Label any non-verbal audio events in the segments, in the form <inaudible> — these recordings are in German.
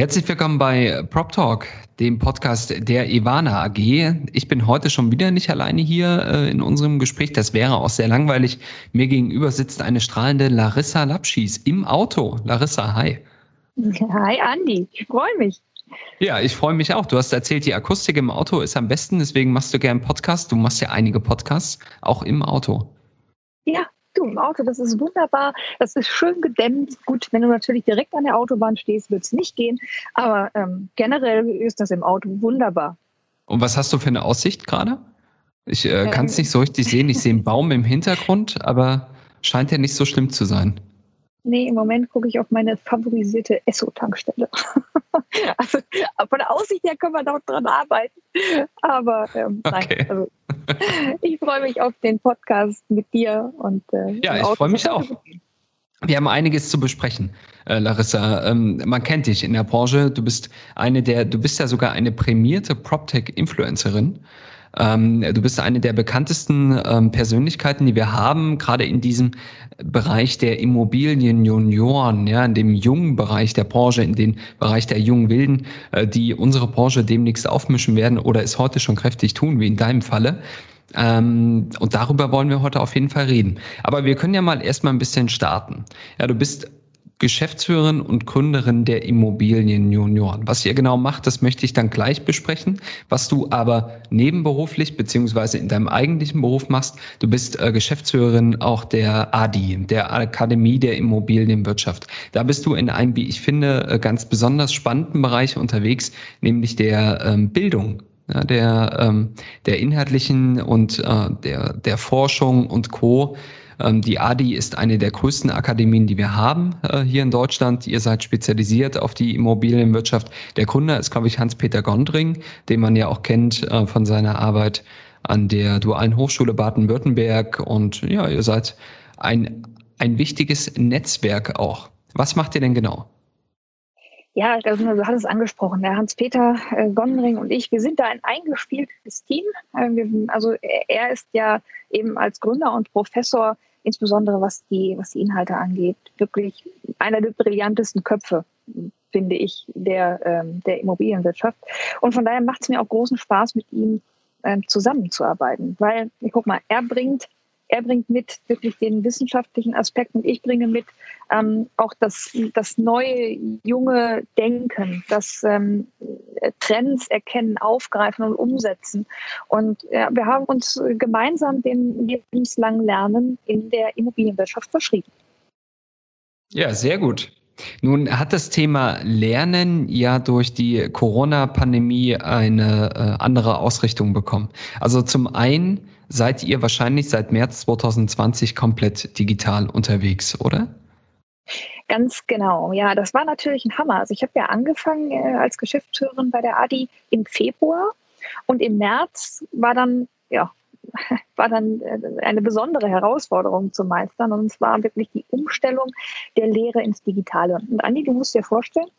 Herzlich willkommen bei Prop Talk, dem Podcast der Ivana AG. Ich bin heute schon wieder nicht alleine hier äh, in unserem Gespräch. Das wäre auch sehr langweilig. Mir gegenüber sitzt eine strahlende Larissa Lapschis im Auto. Larissa, hi. Hi Andi, ich freue mich. Ja, ich freue mich auch. Du hast erzählt, die Akustik im Auto ist am besten, deswegen machst du gern Podcast. Du machst ja einige Podcasts, auch im Auto. Ja, du im Auto, das ist wunderbar. Das ist schön gedämmt. Gut, wenn du natürlich direkt an der Autobahn stehst, wird es nicht gehen. Aber ähm, generell ist das im Auto wunderbar. Und was hast du für eine Aussicht gerade? Ich äh, kann es nicht so richtig sehen. Ich sehe einen Baum im Hintergrund, aber scheint ja nicht so schlimm zu sein. Nee, im Moment gucke ich auf meine favorisierte Esso-Tankstelle. <laughs> also von der Aussicht her können wir dort dran arbeiten. Aber ähm, okay. nein, also, ich freue mich auf den Podcast mit dir und äh, ja, ich freue mich auch. Wir haben einiges zu besprechen, äh, Larissa. Ähm, man kennt dich in der Branche. Du bist eine der, du bist ja sogar eine prämierte PropTech-Influencerin. Ähm, du bist eine der bekanntesten ähm, Persönlichkeiten, die wir haben, gerade in diesem Bereich der Immobilienjunioren, ja, in dem jungen Bereich der Branche, in dem Bereich der jungen Wilden, äh, die unsere Branche demnächst aufmischen werden oder es heute schon kräftig tun, wie in deinem Falle. Ähm, und darüber wollen wir heute auf jeden Fall reden. Aber wir können ja mal erstmal ein bisschen starten. Ja, du bist Geschäftsführerin und Gründerin der Immobilien Junioren. Was ihr genau macht, das möchte ich dann gleich besprechen. Was du aber nebenberuflich beziehungsweise in deinem eigentlichen Beruf machst, du bist äh, Geschäftsführerin auch der ADI, der Akademie der Immobilienwirtschaft. Da bist du in einem, wie ich finde, äh, ganz besonders spannenden Bereich unterwegs, nämlich der ähm, Bildung ja, der, ähm, der inhaltlichen und äh, der, der Forschung und Co. Ähm, die ADI ist eine der größten Akademien, die wir haben äh, hier in Deutschland. Ihr seid spezialisiert auf die Immobilienwirtschaft. Der Gründer ist, glaube ich, Hans-Peter Gondring, den man ja auch kennt äh, von seiner Arbeit an der Dualen Hochschule Baden-Württemberg. Und ja, ihr seid ein, ein wichtiges Netzwerk auch. Was macht ihr denn genau? Ja, also, du hattest es angesprochen. Der Hans-Peter äh, Gondring und ich, wir sind da ein eingespieltes Team. Äh, wir, also er ist ja eben als Gründer und Professor insbesondere was die, was die Inhalte angeht, wirklich einer der brillantesten Köpfe, finde ich, der, ähm, der Immobilienwirtschaft. Und von daher macht es mir auch großen Spaß, mit ihm ähm, zusammenzuarbeiten, weil, ich guck mal, er bringt er bringt mit wirklich den wissenschaftlichen Aspekt und ich bringe mit ähm, auch das, das neue, junge Denken, das ähm, Trends erkennen, aufgreifen und umsetzen. Und ja, wir haben uns gemeinsam dem lebenslangen Lernen in der Immobilienwirtschaft verschrieben. Ja, sehr gut. Nun hat das Thema Lernen ja durch die Corona-Pandemie eine äh, andere Ausrichtung bekommen. Also zum einen seid ihr wahrscheinlich seit März 2020 komplett digital unterwegs, oder? Ganz genau, ja, das war natürlich ein Hammer. Also ich habe ja angefangen äh, als Geschäftsführerin bei der ADI im Februar und im März war dann, ja, <laughs> war dann äh, eine besondere Herausforderung zu meistern und zwar wirklich die Umstellung der Lehre ins Digitale. Und Andi, du musst dir vorstellen,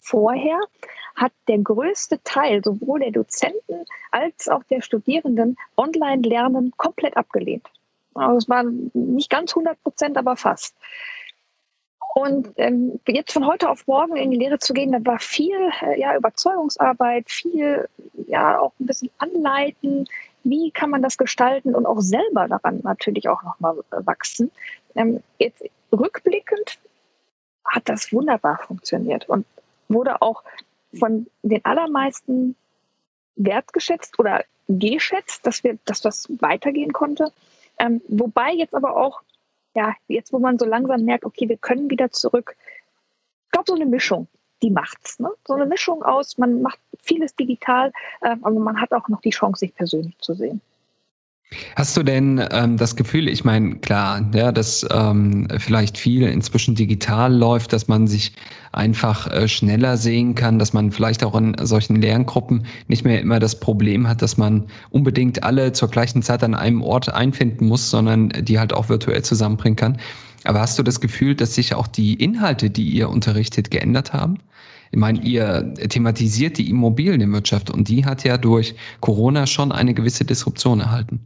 vorher hat der größte Teil sowohl der Dozenten als auch der Studierenden Online-Lernen komplett abgelehnt. Also es waren nicht ganz 100 Prozent, aber fast. Und ähm, jetzt von heute auf morgen in die Lehre zu gehen, da war viel äh, ja, Überzeugungsarbeit, viel ja auch ein bisschen anleiten, wie kann man das gestalten und auch selber daran natürlich auch nochmal wachsen. Ähm, jetzt rückblickend hat das wunderbar funktioniert und wurde auch von den allermeisten wertgeschätzt oder geschätzt, dass wir, dass das weitergehen konnte. Ähm, wobei jetzt aber auch, ja, jetzt wo man so langsam merkt, okay, wir können wieder zurück. Ich glaube, so eine Mischung, die macht's. Ne? So eine Mischung aus, man macht vieles digital, äh, aber man hat auch noch die Chance, sich persönlich zu sehen. Hast du denn ähm, das Gefühl, ich meine, klar, ja, dass ähm, vielleicht viel inzwischen digital läuft, dass man sich einfach äh, schneller sehen kann, dass man vielleicht auch in solchen Lerngruppen nicht mehr immer das Problem hat, dass man unbedingt alle zur gleichen Zeit an einem Ort einfinden muss, sondern die halt auch virtuell zusammenbringen kann. Aber hast du das Gefühl, dass sich auch die Inhalte, die ihr unterrichtet, geändert haben? Ich meine, ihr thematisiert die Immobilienwirtschaft und die hat ja durch Corona schon eine gewisse Disruption erhalten.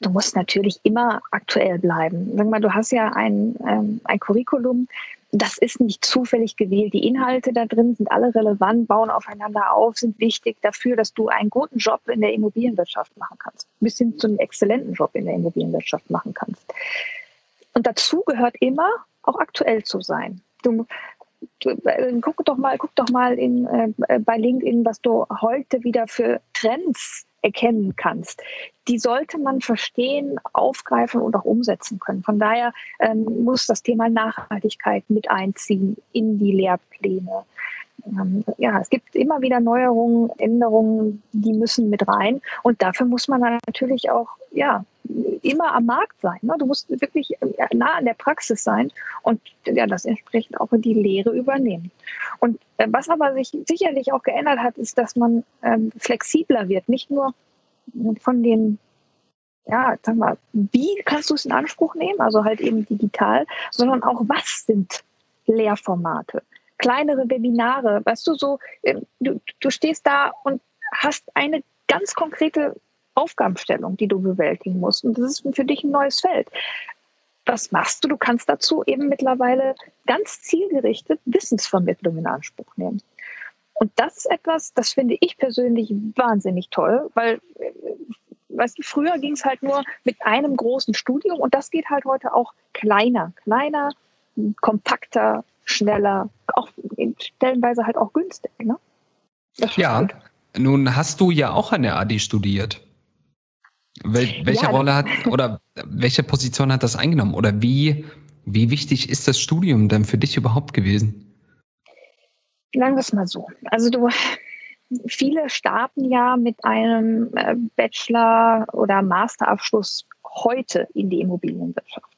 Du musst natürlich immer aktuell bleiben. Sag mal, du hast ja ein, ähm, ein Curriculum, das ist nicht zufällig gewählt. Die Inhalte da drin sind alle relevant, bauen aufeinander auf, sind wichtig dafür, dass du einen guten Job in der Immobilienwirtschaft machen kannst, bis hin zu einem exzellenten Job in der Immobilienwirtschaft machen kannst. Und dazu gehört immer, auch aktuell zu sein. Du, du äh, guck doch mal, guck doch mal in, äh, bei LinkedIn, was du heute wieder für Trends erkennen kannst. Die sollte man verstehen, aufgreifen und auch umsetzen können. Von daher ähm, muss das Thema Nachhaltigkeit mit einziehen in die Lehrpläne. Ähm, ja, es gibt immer wieder Neuerungen, Änderungen, die müssen mit rein. Und dafür muss man natürlich auch, ja, immer am Markt sein. Ne? Du musst wirklich äh, nah an der Praxis sein und ja, das entsprechend auch in die Lehre übernehmen. Und äh, was aber sich sicherlich auch geändert hat, ist, dass man ähm, flexibler wird. Nicht nur von den ja, sag mal, wie kannst du es in Anspruch nehmen? Also halt eben digital, sondern auch was sind Lehrformate? Kleinere Webinare, weißt du, so, ähm, du, du stehst da und hast eine ganz konkrete Aufgabenstellung, die du bewältigen musst. Und das ist für dich ein neues Feld. Was machst du? Du kannst dazu eben mittlerweile ganz zielgerichtet Wissensvermittlung in Anspruch nehmen. Und das ist etwas, das finde ich persönlich wahnsinnig toll, weil, äh, weißt du, früher ging es halt nur mit einem großen Studium und das geht halt heute auch kleiner, kleiner, kompakter, schneller, auch stellenweise halt auch günstig. Ne? Ja, gut. nun hast du ja auch an der ADI studiert. Wel welche ja, Rolle hat <laughs> oder welche Position hat das eingenommen? Oder wie, wie wichtig ist das Studium denn für dich überhaupt gewesen? Sagen wir es mal so. Also du, viele starten ja mit einem äh, Bachelor- oder Masterabschluss heute in die Immobilienwirtschaft.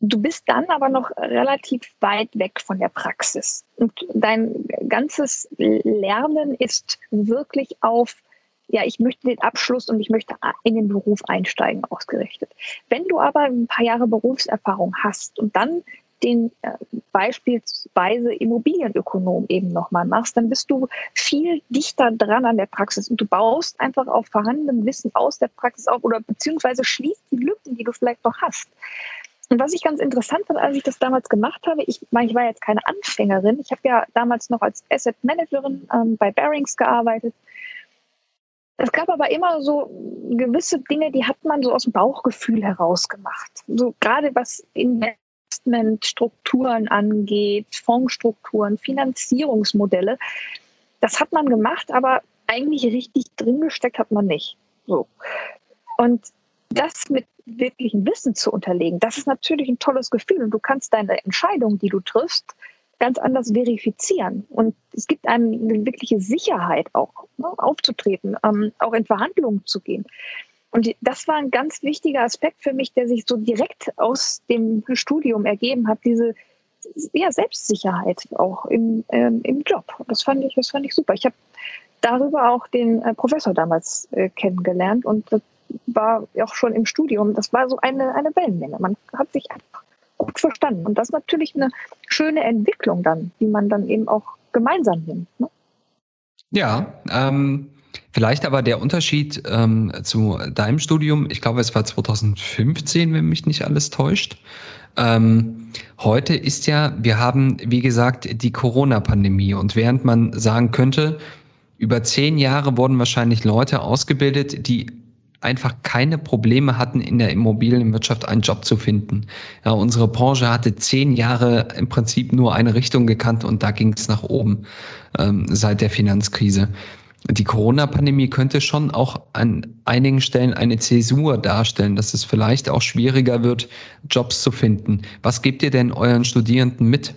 Du bist dann aber noch relativ weit weg von der Praxis. Und dein ganzes Lernen ist wirklich auf ja, ich möchte den Abschluss und ich möchte in den Beruf einsteigen ausgerichtet. Wenn du aber ein paar Jahre Berufserfahrung hast und dann den äh, beispielsweise Immobilienökonom eben nochmal machst, dann bist du viel dichter dran an der Praxis und du baust einfach auf vorhandenem Wissen aus der Praxis auf oder beziehungsweise schließt die Lücken, die du vielleicht noch hast. Und was ich ganz interessant fand, als ich das damals gemacht habe, ich ich war jetzt keine Anfängerin. Ich habe ja damals noch als Asset Managerin ähm, bei Barings gearbeitet es gab aber immer so gewisse Dinge, die hat man so aus dem Bauchgefühl heraus gemacht. So gerade was Investmentstrukturen angeht, Fondsstrukturen, Finanzierungsmodelle. Das hat man gemacht, aber eigentlich richtig drin gesteckt hat man nicht. So. Und das mit wirklichem Wissen zu unterlegen, das ist natürlich ein tolles Gefühl. Und du kannst deine Entscheidung, die du triffst, ganz anders verifizieren. Und es gibt einem eine wirkliche Sicherheit auch ne, aufzutreten, ähm, auch in Verhandlungen zu gehen. Und das war ein ganz wichtiger Aspekt für mich, der sich so direkt aus dem Studium ergeben hat, diese ja, Selbstsicherheit auch im, ähm, im Job. Das fand ich, das fand ich super. Ich habe darüber auch den äh, Professor damals äh, kennengelernt und war auch schon im Studium. Das war so eine, eine Wellenlänge. Man hat sich einfach gut verstanden. Und das ist natürlich eine schöne Entwicklung dann, die man dann eben auch gemeinsam nimmt. Ne? Ja, ähm, vielleicht aber der Unterschied ähm, zu deinem Studium, ich glaube, es war 2015, wenn mich nicht alles täuscht. Ähm, heute ist ja, wir haben, wie gesagt, die Corona-Pandemie. Und während man sagen könnte, über zehn Jahre wurden wahrscheinlich Leute ausgebildet, die einfach keine Probleme hatten, in der Immobilienwirtschaft einen Job zu finden. Ja, unsere Branche hatte zehn Jahre im Prinzip nur eine Richtung gekannt und da ging es nach oben ähm, seit der Finanzkrise. Die Corona-Pandemie könnte schon auch an einigen Stellen eine Zäsur darstellen, dass es vielleicht auch schwieriger wird, Jobs zu finden. Was gebt ihr denn euren Studierenden mit?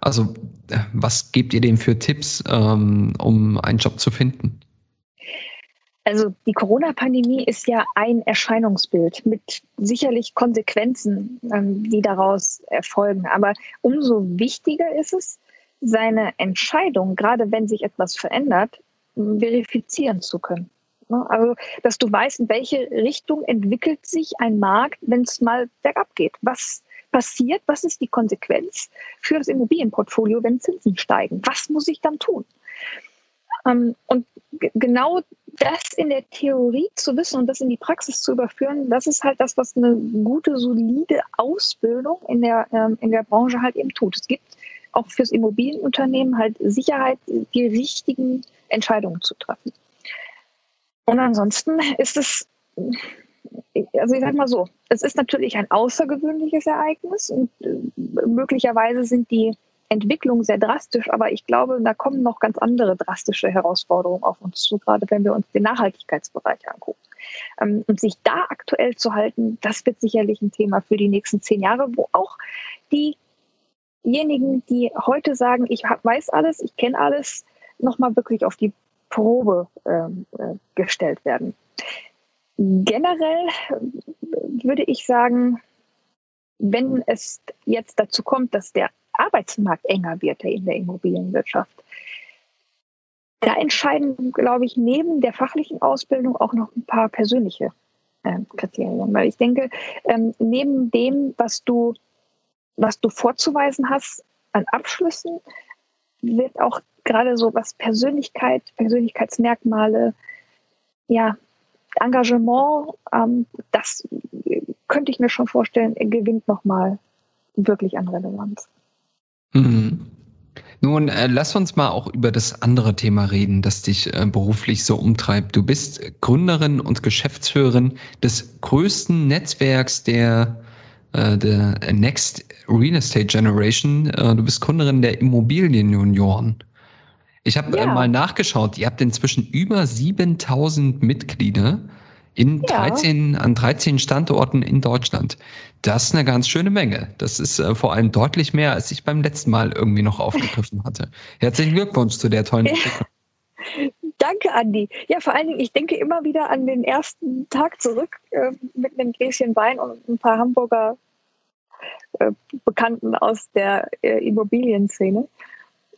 Also äh, was gebt ihr denen für Tipps, ähm, um einen Job zu finden? Also die Corona-Pandemie ist ja ein Erscheinungsbild mit sicherlich Konsequenzen, ähm, die daraus erfolgen. Aber umso wichtiger ist es, seine Entscheidung, gerade wenn sich etwas verändert, verifizieren zu können. Ne? Also, dass du weißt, in welche Richtung entwickelt sich ein Markt, wenn es mal bergab geht. Was passiert? Was ist die Konsequenz für das Immobilienportfolio, wenn Zinsen steigen? Was muss ich dann tun? Ähm, und genau das in der Theorie zu wissen und das in die Praxis zu überführen, das ist halt das, was eine gute, solide Ausbildung in der, ähm, in der Branche halt eben tut. Es gibt auch fürs Immobilienunternehmen halt Sicherheit, die richtigen Entscheidungen zu treffen. Und ansonsten ist es, also ich sage mal so, es ist natürlich ein außergewöhnliches Ereignis und äh, möglicherweise sind die Entwicklungen sehr drastisch, aber ich glaube, da kommen noch ganz andere drastische Herausforderungen auf uns zu, gerade wenn wir uns den Nachhaltigkeitsbereich angucken. Ähm, und sich da aktuell zu halten, das wird sicherlich ein Thema für die nächsten zehn Jahre, wo auch diejenigen, die heute sagen, ich weiß alles, ich kenne alles, nochmal wirklich auf die Probe ähm, äh, gestellt werden. Generell würde ich sagen, wenn es jetzt dazu kommt, dass der Arbeitsmarkt enger wird in der Immobilienwirtschaft, da entscheiden, glaube ich, neben der fachlichen Ausbildung auch noch ein paar persönliche äh, Kriterien. Weil ich denke, ähm, neben dem, was du, was du vorzuweisen hast an Abschlüssen, wird auch gerade so was Persönlichkeit, Persönlichkeitsmerkmale, ja, Engagement, ähm, das könnte ich mir schon vorstellen, gewinnt nochmal wirklich an Relevanz. Mhm. Nun, äh, lass uns mal auch über das andere Thema reden, das dich äh, beruflich so umtreibt. Du bist Gründerin und Geschäftsführerin des größten Netzwerks der, äh, der Next Real Estate Generation. Äh, du bist Gründerin der Immobilienunion. Ich habe äh, ja. mal nachgeschaut, ihr habt inzwischen über 7000 Mitglieder in 13, ja. an 13 Standorten in Deutschland. Das ist eine ganz schöne Menge. Das ist äh, vor allem deutlich mehr, als ich beim letzten Mal irgendwie noch aufgegriffen hatte. Herzlichen Glückwunsch zu der tollen <laughs> Geschichte. Danke, Andi. Ja, vor allen Dingen, ich denke immer wieder an den ersten Tag zurück äh, mit einem Gläschen Wein und ein paar Hamburger äh, Bekannten aus der äh, Immobilienszene.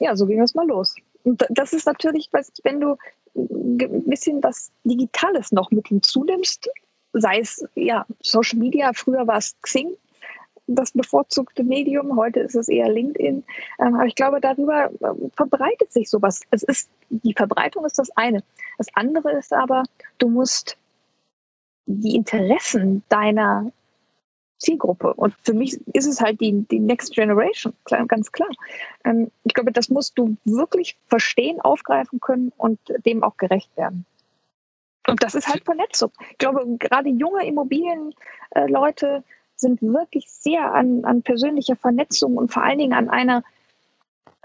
Ja, so ging es mal los. Und das ist natürlich, wenn du ein bisschen was Digitales noch mit hinzunimmst, sei es ja Social Media, früher war es Xing, das bevorzugte Medium, heute ist es eher LinkedIn. Ähm, aber ich glaube, darüber ähm, verbreitet sich sowas. Es ist, die Verbreitung ist das eine. Das andere ist aber, du musst die Interessen deiner Zielgruppe. Und für mich ist es halt die, die Next Generation, ganz klar. Ähm, ich glaube, das musst du wirklich verstehen, aufgreifen können und dem auch gerecht werden. Und das ist halt Vernetzung. Ich glaube, gerade junge Immobilienleute sind wirklich sehr an, an persönlicher Vernetzung und vor allen Dingen an einer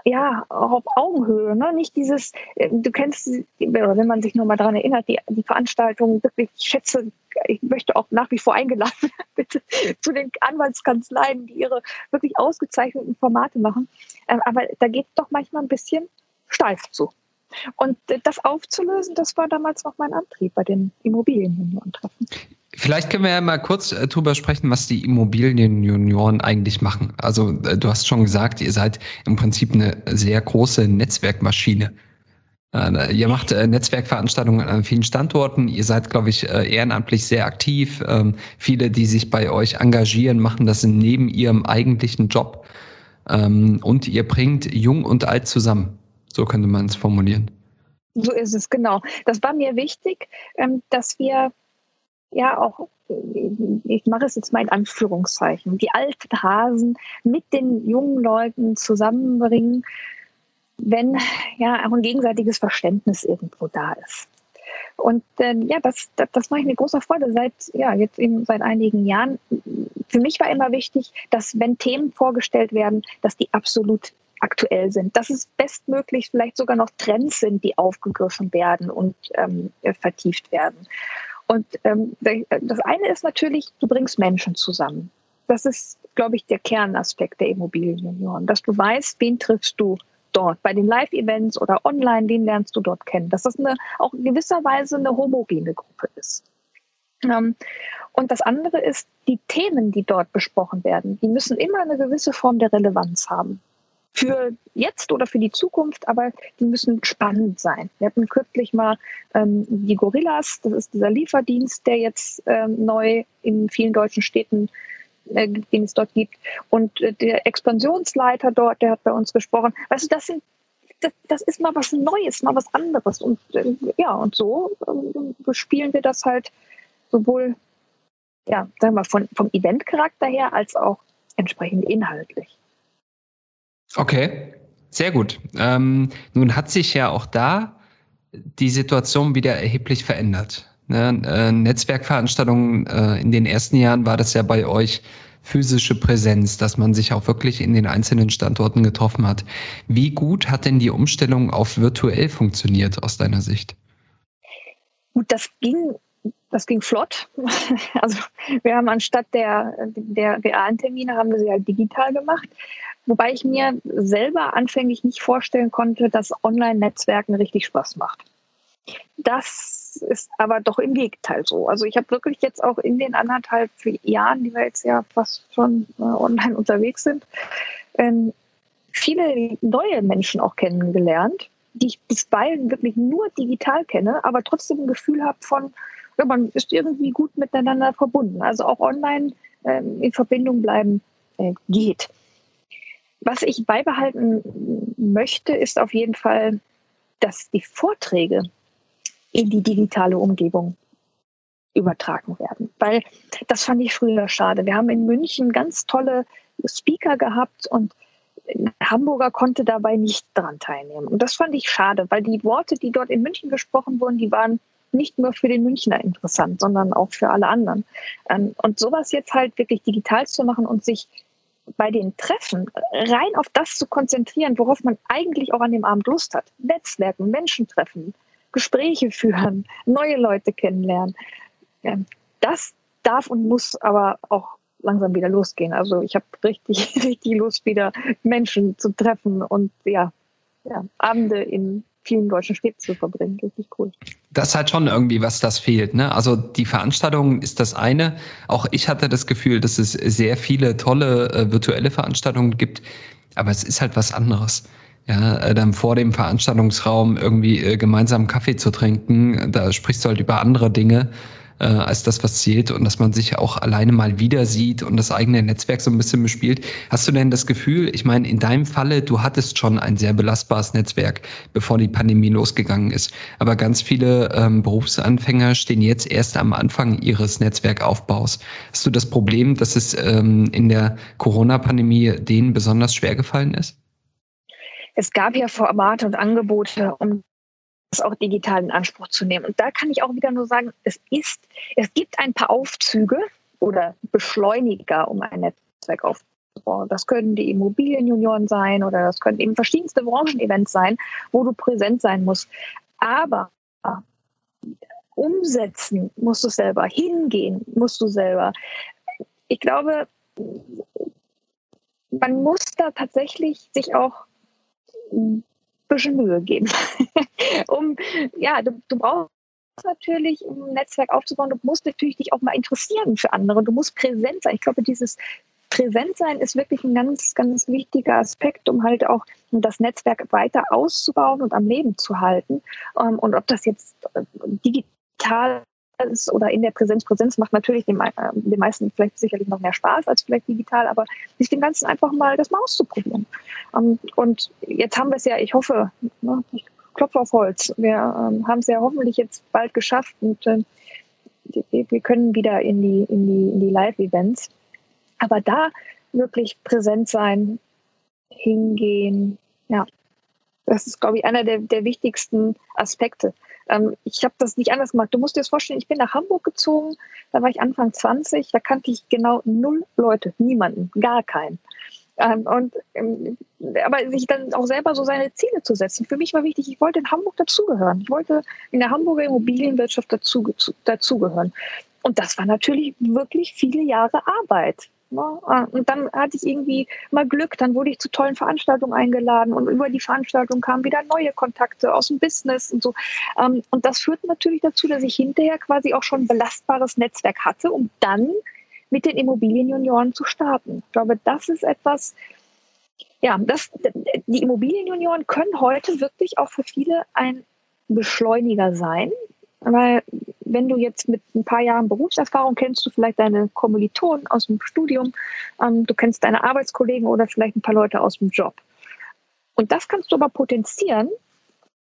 ja, auch auf Augenhöhe, ne? Nicht dieses, äh, du kennst, wenn man sich nur mal daran erinnert, die, die Veranstaltung, wirklich, ich schätze, ich möchte auch nach wie vor eingeladen <laughs> bitte, zu den Anwaltskanzleien, die ihre wirklich ausgezeichneten Formate machen. Ähm, aber da geht doch manchmal ein bisschen steif zu. Und äh, das aufzulösen, das war damals noch mein Antrieb bei den Immobilienjunioren-Treffen. Vielleicht können wir ja mal kurz äh, drüber sprechen, was die Immobilienjunioren eigentlich machen. Also äh, du hast schon gesagt, ihr seid im Prinzip eine sehr große Netzwerkmaschine. Äh, ihr macht äh, Netzwerkveranstaltungen an vielen Standorten. Ihr seid, glaube ich, ehrenamtlich sehr aktiv. Ähm, viele, die sich bei euch engagieren, machen das neben ihrem eigentlichen Job. Ähm, und ihr bringt Jung und Alt zusammen. So könnte man es formulieren. So ist es, genau. Das war mir wichtig, ähm, dass wir ja auch, ich mache es jetzt mal in Anführungszeichen, die alten Hasen mit den jungen Leuten zusammenbringen, wenn ja auch ein gegenseitiges Verständnis irgendwo da ist. Und äh, ja, das, das, das mache ich mit großer Freude seit, ja, jetzt eben seit einigen Jahren. Für mich war immer wichtig, dass wenn Themen vorgestellt werden, dass die absolut aktuell sind, dass es bestmöglich vielleicht sogar noch Trends sind, die aufgegriffen werden und ähm, vertieft werden. Und ähm, das eine ist natürlich, du bringst Menschen zusammen. Das ist, glaube ich, der Kernaspekt der Immobilienunion, dass du weißt, wen triffst du dort bei den Live-Events oder online, den lernst du dort kennen. Dass das eine, auch in gewisser Weise eine homogene Gruppe ist. Ähm, und das andere ist, die Themen, die dort besprochen werden, die müssen immer eine gewisse Form der Relevanz haben. Für jetzt oder für die Zukunft, aber die müssen spannend sein. Wir hatten kürzlich mal ähm, die Gorillas, das ist dieser Lieferdienst, der jetzt ähm, neu in vielen deutschen Städten äh, den es dort gibt. Und äh, der Expansionsleiter dort, der hat bei uns gesprochen. Weißt du, das sind das, das ist mal was Neues, mal was anderes. Und äh, ja, und so äh, spielen wir das halt sowohl, ja, sagen wir, von, vom Eventcharakter her als auch entsprechend inhaltlich. Okay, sehr gut. Ähm, nun hat sich ja auch da die Situation wieder erheblich verändert. Ne? Äh, Netzwerkveranstaltungen äh, in den ersten Jahren war das ja bei euch physische Präsenz, dass man sich auch wirklich in den einzelnen Standorten getroffen hat. Wie gut hat denn die Umstellung auf virtuell funktioniert aus deiner Sicht? Gut, das ging, das ging flott. <laughs> Also wir haben anstatt der, der realen Termine haben wir sie halt digital gemacht. Wobei ich mir selber anfänglich nicht vorstellen konnte, dass Online-Netzwerken richtig Spaß macht. Das ist aber doch im Gegenteil so. Also ich habe wirklich jetzt auch in den anderthalb Jahren, die wir jetzt ja fast schon äh, online unterwegs sind, ähm, viele neue Menschen auch kennengelernt, die ich bisweilen wirklich nur digital kenne, aber trotzdem ein Gefühl habe von, ja, man ist irgendwie gut miteinander verbunden. Also auch online ähm, in Verbindung bleiben äh, geht. Was ich beibehalten möchte, ist auf jeden Fall, dass die Vorträge in die digitale Umgebung übertragen werden. Weil das fand ich früher schade. Wir haben in München ganz tolle Speaker gehabt und ein Hamburger konnte dabei nicht daran teilnehmen. Und das fand ich schade, weil die Worte, die dort in München gesprochen wurden, die waren nicht nur für den Münchner interessant, sondern auch für alle anderen. Ähm, und sowas jetzt halt wirklich digital zu machen und sich bei den Treffen rein auf das zu konzentrieren, worauf man eigentlich auch an dem Abend Lust hat. Netzwerken, Menschen treffen, Gespräche führen, <laughs> neue Leute kennenlernen. Das darf und muss aber auch langsam wieder losgehen. Also ich habe richtig, <laughs> richtig Lust, wieder Menschen zu treffen und ja, ja, Abende in vielen deutschen Städten zu verbringen. Richtig cool. Das ist halt schon irgendwie, was das fehlt. Ne? Also die Veranstaltung ist das eine. Auch ich hatte das Gefühl, dass es sehr viele tolle äh, virtuelle Veranstaltungen gibt, aber es ist halt was anderes ja, äh, dann vor dem Veranstaltungsraum irgendwie äh, gemeinsam Kaffee zu trinken, da sprichst du halt über andere Dinge äh, als das, was zählt und dass man sich auch alleine mal wieder sieht und das eigene Netzwerk so ein bisschen bespielt. Hast du denn das Gefühl, ich meine, in deinem Falle, du hattest schon ein sehr belastbares Netzwerk, bevor die Pandemie losgegangen ist, aber ganz viele ähm, Berufsanfänger stehen jetzt erst am Anfang ihres Netzwerkaufbaus. Hast du das Problem, dass es ähm, in der Corona-Pandemie denen besonders schwer gefallen ist? es gab ja Formate und Angebote, um das auch digital in Anspruch zu nehmen. Und da kann ich auch wieder nur sagen, es ist, es gibt ein paar Aufzüge oder Beschleuniger, um ein Netzwerk aufzubauen. Das können die Immobilienjunioren sein oder das können eben verschiedenste Branchenevents sein, wo du präsent sein musst. Aber umsetzen musst du selber, hingehen musst du selber. Ich glaube, man muss da tatsächlich sich auch bisschen Mühe geben. <laughs> um, ja, du, du brauchst natürlich, um ein Netzwerk aufzubauen, du musst natürlich dich auch mal interessieren für andere. Du musst präsent sein. Ich glaube, dieses Präsentsein ist wirklich ein ganz, ganz wichtiger Aspekt, um halt auch das Netzwerk weiter auszubauen und am Leben zu halten. Ähm, und ob das jetzt äh, digital ist oder in der Präsenz. Präsenz macht natürlich den, äh, den meisten vielleicht sicherlich noch mehr Spaß als vielleicht digital, aber sich dem Ganzen einfach mal das mal auszuprobieren. Ähm, und jetzt haben wir es ja, ich hoffe, ne, ich klopfe auf Holz, wir ähm, haben es ja hoffentlich jetzt bald geschafft und äh, wir können wieder in die, in die, in die Live-Events. Aber da wirklich präsent sein, hingehen, ja, das ist, glaube ich, einer der, der wichtigsten Aspekte. Ähm, ich habe das nicht anders gemacht. Du musst dir das vorstellen, ich bin nach Hamburg gezogen, da war ich Anfang 20, da kannte ich genau null Leute, niemanden, gar keinen. Ähm, und, ähm, aber sich dann auch selber so seine Ziele zu setzen. Für mich war wichtig, ich wollte in Hamburg dazugehören. Ich wollte in der Hamburger Immobilienwirtschaft dazu, dazugehören. Und das war natürlich wirklich viele Jahre Arbeit. Ne? Ah, und dann hatte ich irgendwie mal Glück, dann wurde ich zu tollen Veranstaltungen eingeladen und über die Veranstaltung kamen wieder neue Kontakte aus dem Business und so. Ähm, und das führt natürlich dazu, dass ich hinterher quasi auch schon ein belastbares Netzwerk hatte, um dann mit den Immobilienjunioren zu starten. Ich glaube, das ist etwas, ja, das, die Immobilienjunioren können heute wirklich auch für viele ein Beschleuniger sein, weil wenn du jetzt mit ein paar Jahren Berufserfahrung kennst du vielleicht deine Kommilitonen aus dem Studium, ähm, du kennst deine Arbeitskollegen oder vielleicht ein paar Leute aus dem Job. Und das kannst du aber potenzieren,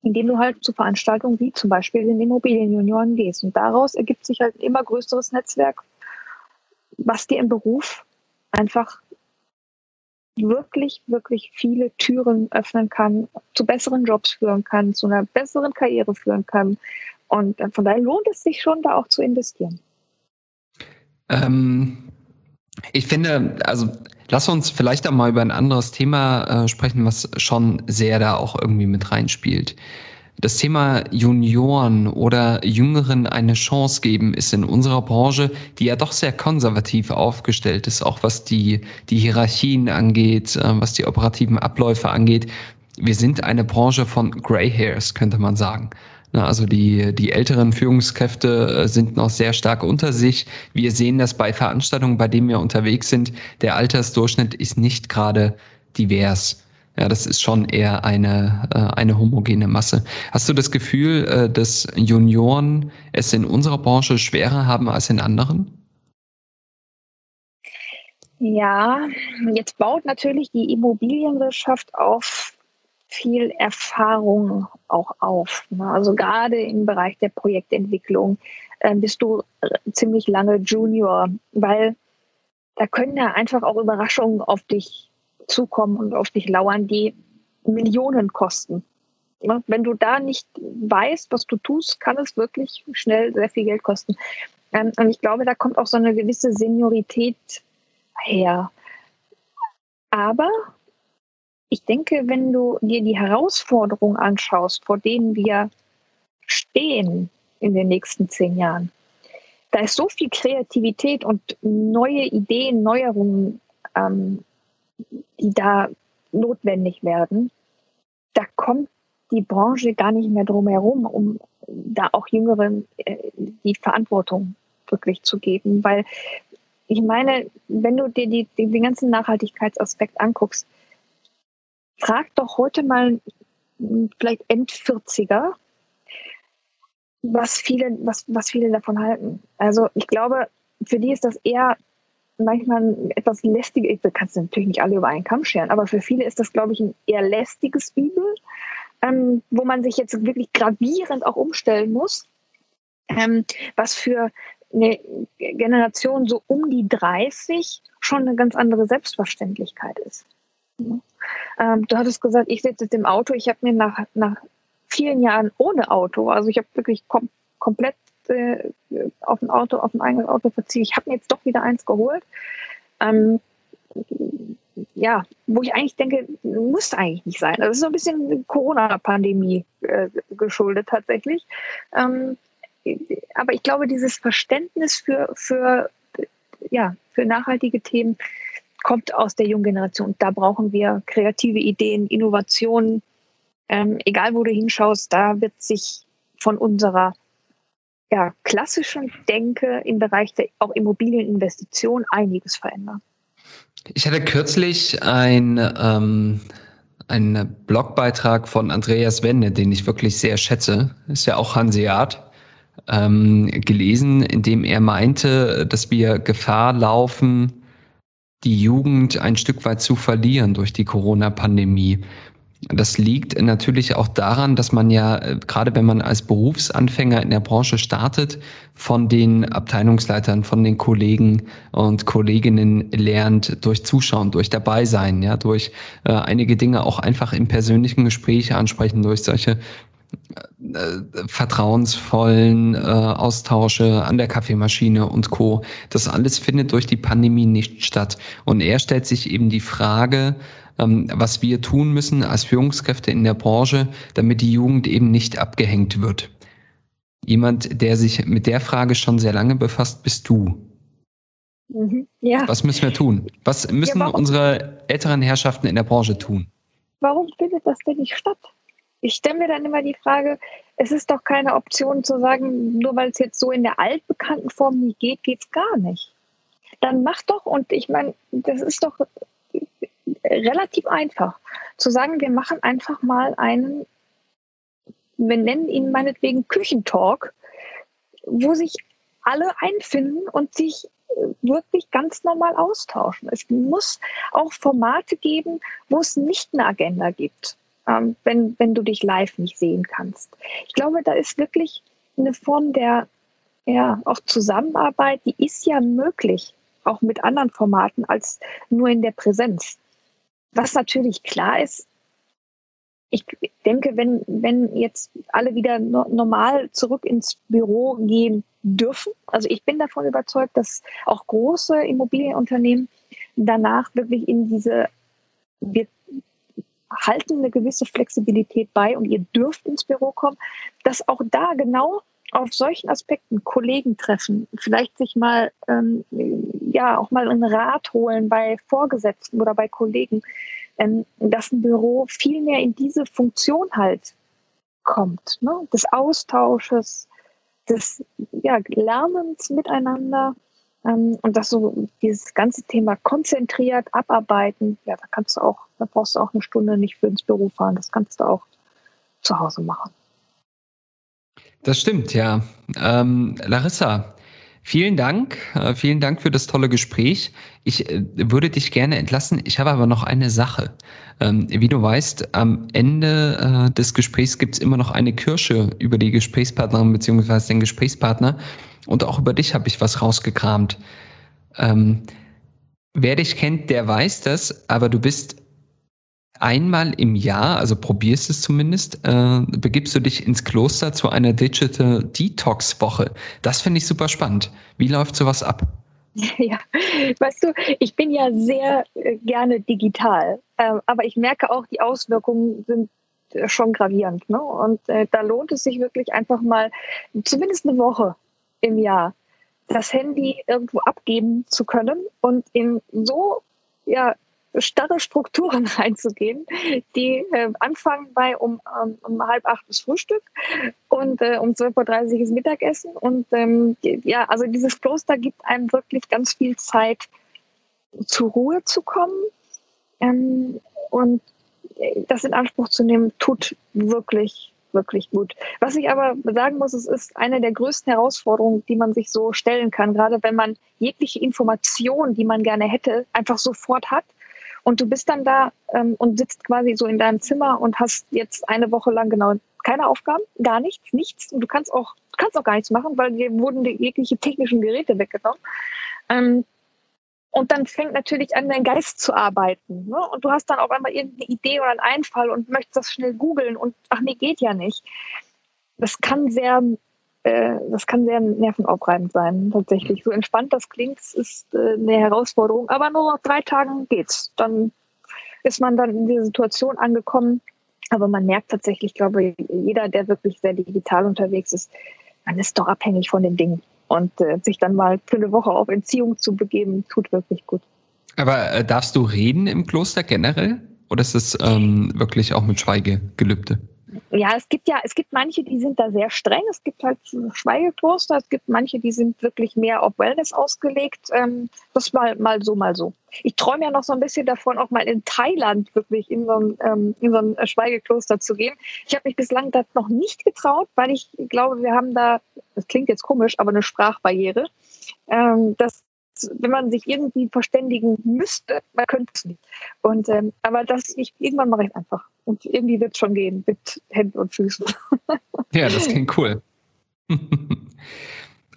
indem du halt zu Veranstaltungen wie zum Beispiel den Immobilienjunioren gehst. Und daraus ergibt sich halt ein immer größeres Netzwerk, was dir im Beruf einfach wirklich, wirklich viele Türen öffnen kann, zu besseren Jobs führen kann, zu einer besseren Karriere führen kann. Und von daher lohnt es sich schon, da auch zu investieren. Ähm, ich finde, also lass uns vielleicht auch mal über ein anderes Thema äh, sprechen, was schon sehr da auch irgendwie mit reinspielt. Das Thema Junioren oder Jüngeren eine Chance geben ist in unserer Branche, die ja doch sehr konservativ aufgestellt ist, auch was die, die Hierarchien angeht, äh, was die operativen Abläufe angeht. Wir sind eine Branche von Grey Hairs, könnte man sagen. Also die, die älteren Führungskräfte äh, sind noch sehr stark unter sich. Wir sehen das bei Veranstaltungen, bei denen wir unterwegs sind. Der Altersdurchschnitt ist nicht gerade divers. Ja, das ist schon eher eine, äh, eine homogene Masse. Hast du das Gefühl, äh, dass Junioren es in unserer Branche schwerer haben als in anderen? Ja, jetzt baut natürlich die Immobilienwirtschaft auf viel Erfahrung auch auf. Ne? Also gerade im Bereich der Projektentwicklung äh, bist du ziemlich lange Junior, weil da können ja einfach auch Überraschungen auf dich zukommen und auf dich lauern, die Millionen kosten. Wenn du da nicht weißt, was du tust, kann es wirklich schnell sehr viel Geld kosten. Ähm, und ich glaube, da kommt auch so eine gewisse Seniorität her. Aber ich denke, wenn du dir die Herausforderungen anschaust, vor denen wir stehen in den nächsten zehn Jahren, da ist so viel Kreativität und neue Ideen, Neuerungen ähm, die da notwendig werden, da kommt die Branche gar nicht mehr drum herum, um da auch Jüngeren äh, die Verantwortung wirklich zu geben. Weil ich meine, wenn du dir die, den ganzen Nachhaltigkeitsaspekt anguckst, frag doch heute mal vielleicht End-40er, was viele, was, was viele davon halten. Also ich glaube, für die ist das eher manchmal etwas lästige, ich kann es natürlich nicht alle über einen Kamm scheren, aber für viele ist das, glaube ich, ein eher lästiges Übel, ähm, wo man sich jetzt wirklich gravierend auch umstellen muss, ähm, was für eine Generation so um die 30 schon eine ganz andere Selbstverständlichkeit ist. Ähm, du hattest gesagt, ich sitze jetzt im Auto, ich habe mir nach, nach vielen Jahren ohne Auto, also ich habe wirklich kom komplett äh, auf ein Auto, auf ein eigenes Auto verziehe. Ich habe mir jetzt doch wieder eins geholt. Ähm, ja, wo ich eigentlich denke, muss eigentlich nicht sein. Das ist so ein bisschen Corona-Pandemie äh, geschuldet tatsächlich. Ähm, aber ich glaube, dieses Verständnis für, für, ja, für nachhaltige Themen kommt aus der jungen Generation. Da brauchen wir kreative Ideen, Innovationen. Ähm, egal, wo du hinschaust, da wird sich von unserer ja, klassischen Denke im Bereich der auch Immobilieninvestition einiges verändern. Ich hatte kürzlich ein, ähm, einen Blogbeitrag von Andreas Wende, den ich wirklich sehr schätze, ist ja auch Hanseat, ähm, gelesen, in dem er meinte, dass wir Gefahr laufen, die Jugend ein Stück weit zu verlieren durch die Corona-Pandemie. Das liegt natürlich auch daran, dass man ja, äh, gerade wenn man als Berufsanfänger in der Branche startet, von den Abteilungsleitern, von den Kollegen und Kolleginnen lernt durch Zuschauen, durch Dabeisein, ja, durch äh, einige Dinge auch einfach im persönlichen Gespräch ansprechen, durch solche vertrauensvollen äh, Austausche an der Kaffeemaschine und Co. Das alles findet durch die Pandemie nicht statt. Und er stellt sich eben die Frage, ähm, was wir tun müssen als Führungskräfte in der Branche, damit die Jugend eben nicht abgehängt wird. Jemand, der sich mit der Frage schon sehr lange befasst, bist du. Mhm. Ja. Was müssen wir tun? Was müssen ja, unsere älteren Herrschaften in der Branche tun? Warum findet das denn nicht statt? Ich stelle mir dann immer die Frage, es ist doch keine Option zu sagen, nur weil es jetzt so in der altbekannten Form nicht geht, geht es gar nicht. Dann mach doch, und ich meine, das ist doch relativ einfach, zu sagen, wir machen einfach mal einen, wir nennen ihn meinetwegen Küchentalk, wo sich alle einfinden und sich wirklich ganz normal austauschen. Es muss auch Formate geben, wo es nicht eine Agenda gibt, ähm, wenn, wenn du dich live nicht sehen kannst. Ich glaube, da ist wirklich eine Form der ja, auch Zusammenarbeit, die ist ja möglich, auch mit anderen Formaten als nur in der Präsenz. Was natürlich klar ist, ich denke, wenn, wenn jetzt alle wieder no normal zurück ins Büro gehen dürfen, also ich bin davon überzeugt, dass auch große Immobilienunternehmen danach wirklich in diese, wir halten eine gewisse Flexibilität bei und ihr dürft ins Büro kommen, dass auch da genau auf solchen Aspekten Kollegen treffen, vielleicht sich mal ähm, ja auch mal einen Rat holen bei Vorgesetzten oder bei Kollegen, ähm, dass ein Büro viel mehr in diese Funktion halt kommt, ne? des Austausches, des ja, Lernens miteinander und das so dieses ganze Thema konzentriert abarbeiten. Ja, da kannst du auch, da brauchst du auch eine Stunde nicht für ins Büro fahren. Das kannst du auch zu Hause machen. Das stimmt, ja. Ähm, Larissa, Vielen Dank, äh, vielen Dank für das tolle Gespräch. Ich äh, würde dich gerne entlassen. Ich habe aber noch eine Sache. Ähm, wie du weißt, am Ende äh, des Gesprächs gibt es immer noch eine Kirsche über die Gesprächspartnerin bzw. den Gesprächspartner. Und auch über dich habe ich was rausgekramt. Ähm, wer dich kennt, der weiß das, aber du bist einmal im Jahr, also probierst es zumindest, äh, begibst du dich ins Kloster zu einer Digital Detox Woche. Das finde ich super spannend. Wie läuft sowas ab? <laughs> Ja, weißt du, ich bin ja sehr äh, gerne digital, äh, aber ich merke auch, die Auswirkungen sind äh, schon gravierend. Ne? Und äh, da lohnt es sich wirklich einfach mal zumindest eine Woche im Jahr das Handy irgendwo abgeben zu können und in so ja, starre Strukturen <laughs> reinzugehen, die äh, anfangen bei um, um, um halb acht das Frühstück und äh, um 12.30 Uhr ist Mittagessen. Und ähm, ja, also dieses Kloster gibt einem wirklich ganz viel Zeit, zur Ruhe zu kommen. Ähm, und äh, das in Anspruch zu nehmen, tut wirklich wirklich gut. Was ich aber sagen muss, es ist eine der größten Herausforderungen, die man sich so stellen kann, gerade wenn man jegliche Information, die man gerne hätte, einfach sofort hat und du bist dann da ähm, und sitzt quasi so in deinem Zimmer und hast jetzt eine Woche lang genau keine Aufgaben, gar nichts, nichts. Und du kannst auch, kannst auch gar nichts machen, weil dir wurden jegliche technischen Geräte weggenommen. Ähm, und dann fängt natürlich an, dein Geist zu arbeiten. Ne? Und du hast dann auch einmal irgendeine Idee oder einen Einfall und möchtest das schnell googeln und ach nee, geht ja nicht. Das kann sehr äh, das kann sehr nervenaufreibend sein, tatsächlich. So entspannt das klingt, ist äh, eine Herausforderung, aber nur nach drei Tagen geht's. Dann ist man dann in dieser Situation angekommen. Aber man merkt tatsächlich, glaube ich, jeder, der wirklich sehr digital unterwegs ist, man ist doch abhängig von den Dingen. Und äh, sich dann mal für eine Woche auf Entziehung zu begeben, tut wirklich gut. Aber äh, darfst du reden im Kloster generell? Oder ist es ähm, wirklich auch mit Schweigegelübde? Ja, es gibt ja, es gibt manche, die sind da sehr streng. Es gibt halt Schweigekloster. Es gibt manche, die sind wirklich mehr auf Wellness ausgelegt. Ähm, das mal, mal so, mal so. Ich träume ja noch so ein bisschen davon, auch mal in Thailand wirklich in so ein, ähm, in so ein Schweigekloster zu gehen. Ich habe mich bislang das noch nicht getraut, weil ich glaube, wir haben da, das klingt jetzt komisch, aber eine Sprachbarriere. Ähm, das wenn man sich irgendwie verständigen müsste, man könnte es nicht. Und ähm, aber das, ich irgendwann mache ich einfach. Und irgendwie wird es schon gehen mit Händen und Füßen. Ja, das klingt cool. <laughs>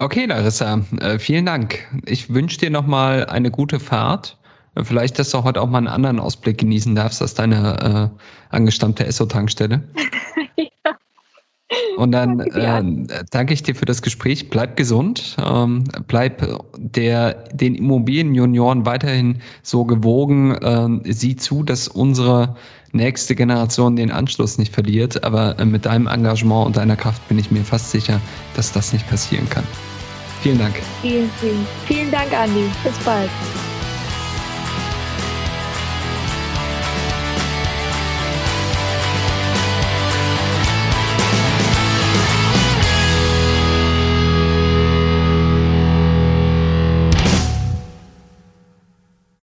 Okay, Larissa, äh, vielen Dank. Ich wünsche dir nochmal eine gute Fahrt. Vielleicht, dass du heute auch mal einen anderen Ausblick genießen darfst als deine äh, angestammte Esso-Tankstelle. ja. <laughs> Und dann äh, danke ich dir für das Gespräch. Bleib gesund, ähm, bleib der, den Immobilienjunioren weiterhin so gewogen. Äh, sieh zu, dass unsere nächste Generation den Anschluss nicht verliert. Aber äh, mit deinem Engagement und deiner Kraft bin ich mir fast sicher, dass das nicht passieren kann. Vielen Dank. Vielen, vielen, vielen Dank, Andi. Bis bald.